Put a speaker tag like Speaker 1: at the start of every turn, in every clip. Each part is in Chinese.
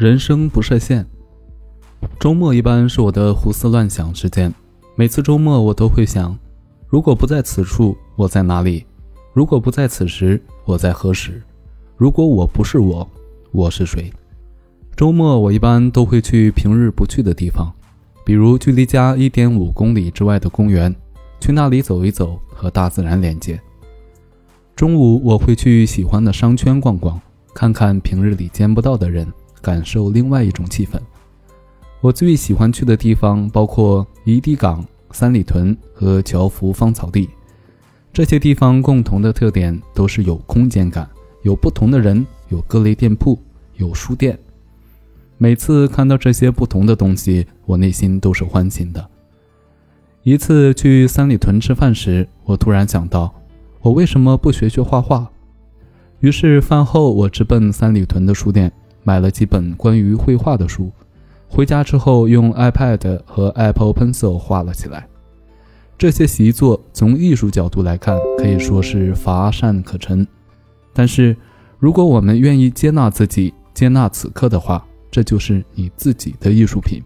Speaker 1: 人生不设限。周末一般是我的胡思乱想时间。每次周末，我都会想：如果不在此处，我在哪里？如果不在此时，我在何时？如果我不是我，我是谁？周末我一般都会去平日不去的地方，比如距离家一点五公里之外的公园，去那里走一走，和大自然连接。中午我会去喜欢的商圈逛逛，看看平日里见不到的人，感受另外一种气氛。我最喜欢去的地方包括怡地港、三里屯和侨福芳草地。这些地方共同的特点都是有空间感，有不同的人，有各类店铺，有书店。每次看到这些不同的东西，我内心都是欢欣的。一次去三里屯吃饭时，我突然想到，我为什么不学学画画？于是饭后我直奔三里屯的书店，买了几本关于绘画的书。回家之后，用 iPad 和 Apple Pencil 画了起来。这些习作从艺术角度来看，可以说是乏善可陈。但是，如果我们愿意接纳自己，接纳此刻的话，这就是你自己的艺术品。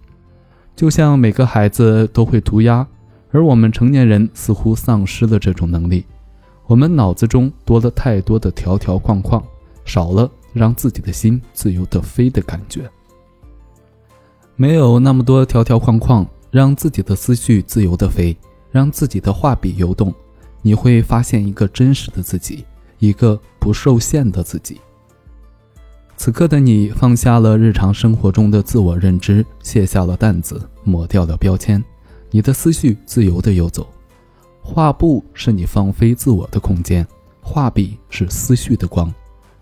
Speaker 1: 就像每个孩子都会涂鸦，而我们成年人似乎丧失了这种能力。我们脑子中多了太多的条条框框，少了让自己的心自由的飞的感觉。没有那么多条条框框，让自己的思绪自由的飞，让自己的画笔游动，你会发现一个真实的自己，一个不受限的自己。此刻的你放下了日常生活中的自我认知，卸下了担子，抹掉了标签，你的思绪自由的游走。画布是你放飞自我的空间，画笔是思绪的光，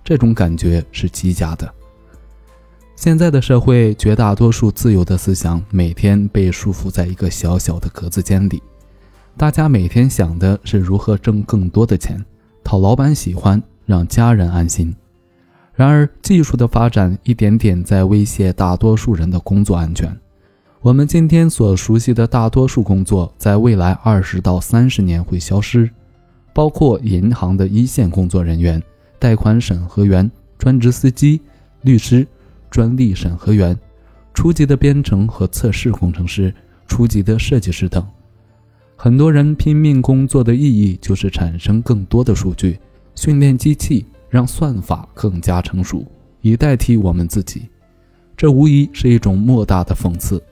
Speaker 1: 这种感觉是极佳的。现在的社会，绝大多数自由的思想每天被束缚在一个小小的格子间里。大家每天想的是如何挣更多的钱，讨老板喜欢，让家人安心。然而，技术的发展一点点在威胁大多数人的工作安全。我们今天所熟悉的大多数工作，在未来二十到三十年会消失，包括银行的一线工作人员、贷款审核员、专职司机、律师。专利审核员、初级的编程和测试工程师、初级的设计师等，很多人拼命工作的意义就是产生更多的数据，训练机器，让算法更加成熟，以代替我们自己。这无疑是一种莫大的讽刺。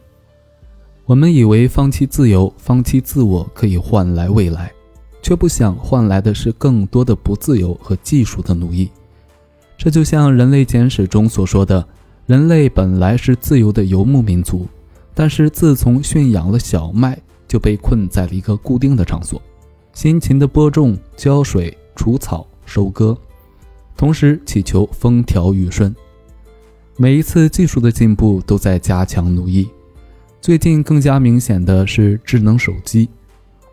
Speaker 1: 我们以为放弃自由、放弃自我可以换来未来，却不想换来的是更多的不自由和技术的奴役。这就像《人类简史》中所说的。人类本来是自由的游牧民族，但是自从驯养了小麦，就被困在了一个固定的场所，辛勤的播种、浇水、除草、收割，同时祈求风调雨顺。每一次技术的进步都在加强奴役。最近更加明显的是智能手机，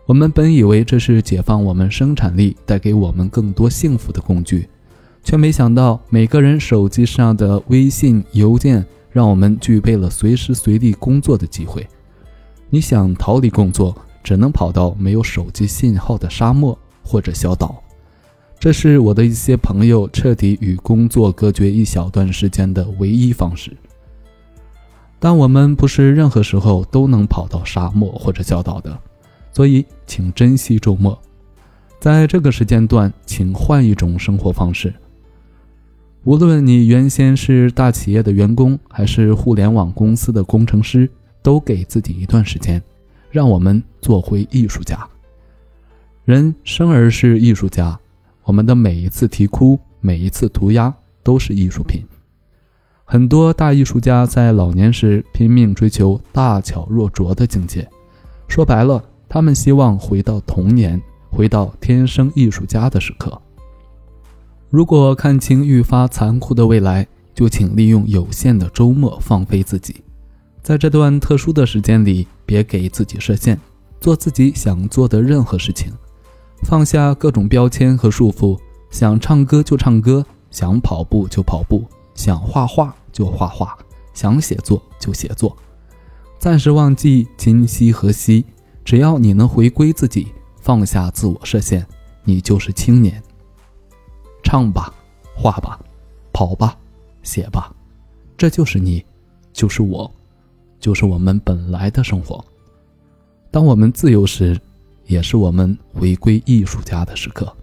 Speaker 1: 我们本以为这是解放我们生产力、带给我们更多幸福的工具。却没想到，每个人手机上的微信、邮件，让我们具备了随时随地工作的机会。你想逃离工作，只能跑到没有手机信号的沙漠或者小岛。这是我的一些朋友彻底与工作隔绝一小段时间的唯一方式。但我们不是任何时候都能跑到沙漠或者小岛的，所以请珍惜周末。在这个时间段，请换一种生活方式。无论你原先是大企业的员工，还是互联网公司的工程师，都给自己一段时间，让我们做回艺术家。人生而是艺术家，我们的每一次啼哭，每一次涂鸦，都是艺术品。很多大艺术家在老年时拼命追求大巧若拙的境界，说白了，他们希望回到童年，回到天生艺术家的时刻。如果看清愈发残酷的未来，就请利用有限的周末放飞自己。在这段特殊的时间里，别给自己设限，做自己想做的任何事情，放下各种标签和束缚。想唱歌就唱歌，想跑步就跑步，想画画就画画，想写作就写作。暂时忘记今夕何夕，只要你能回归自己，放下自我设限，你就是青年。唱吧，画吧，跑吧，写吧，这就是你，就是我，就是我们本来的生活。当我们自由时，也是我们回归艺术家的时刻。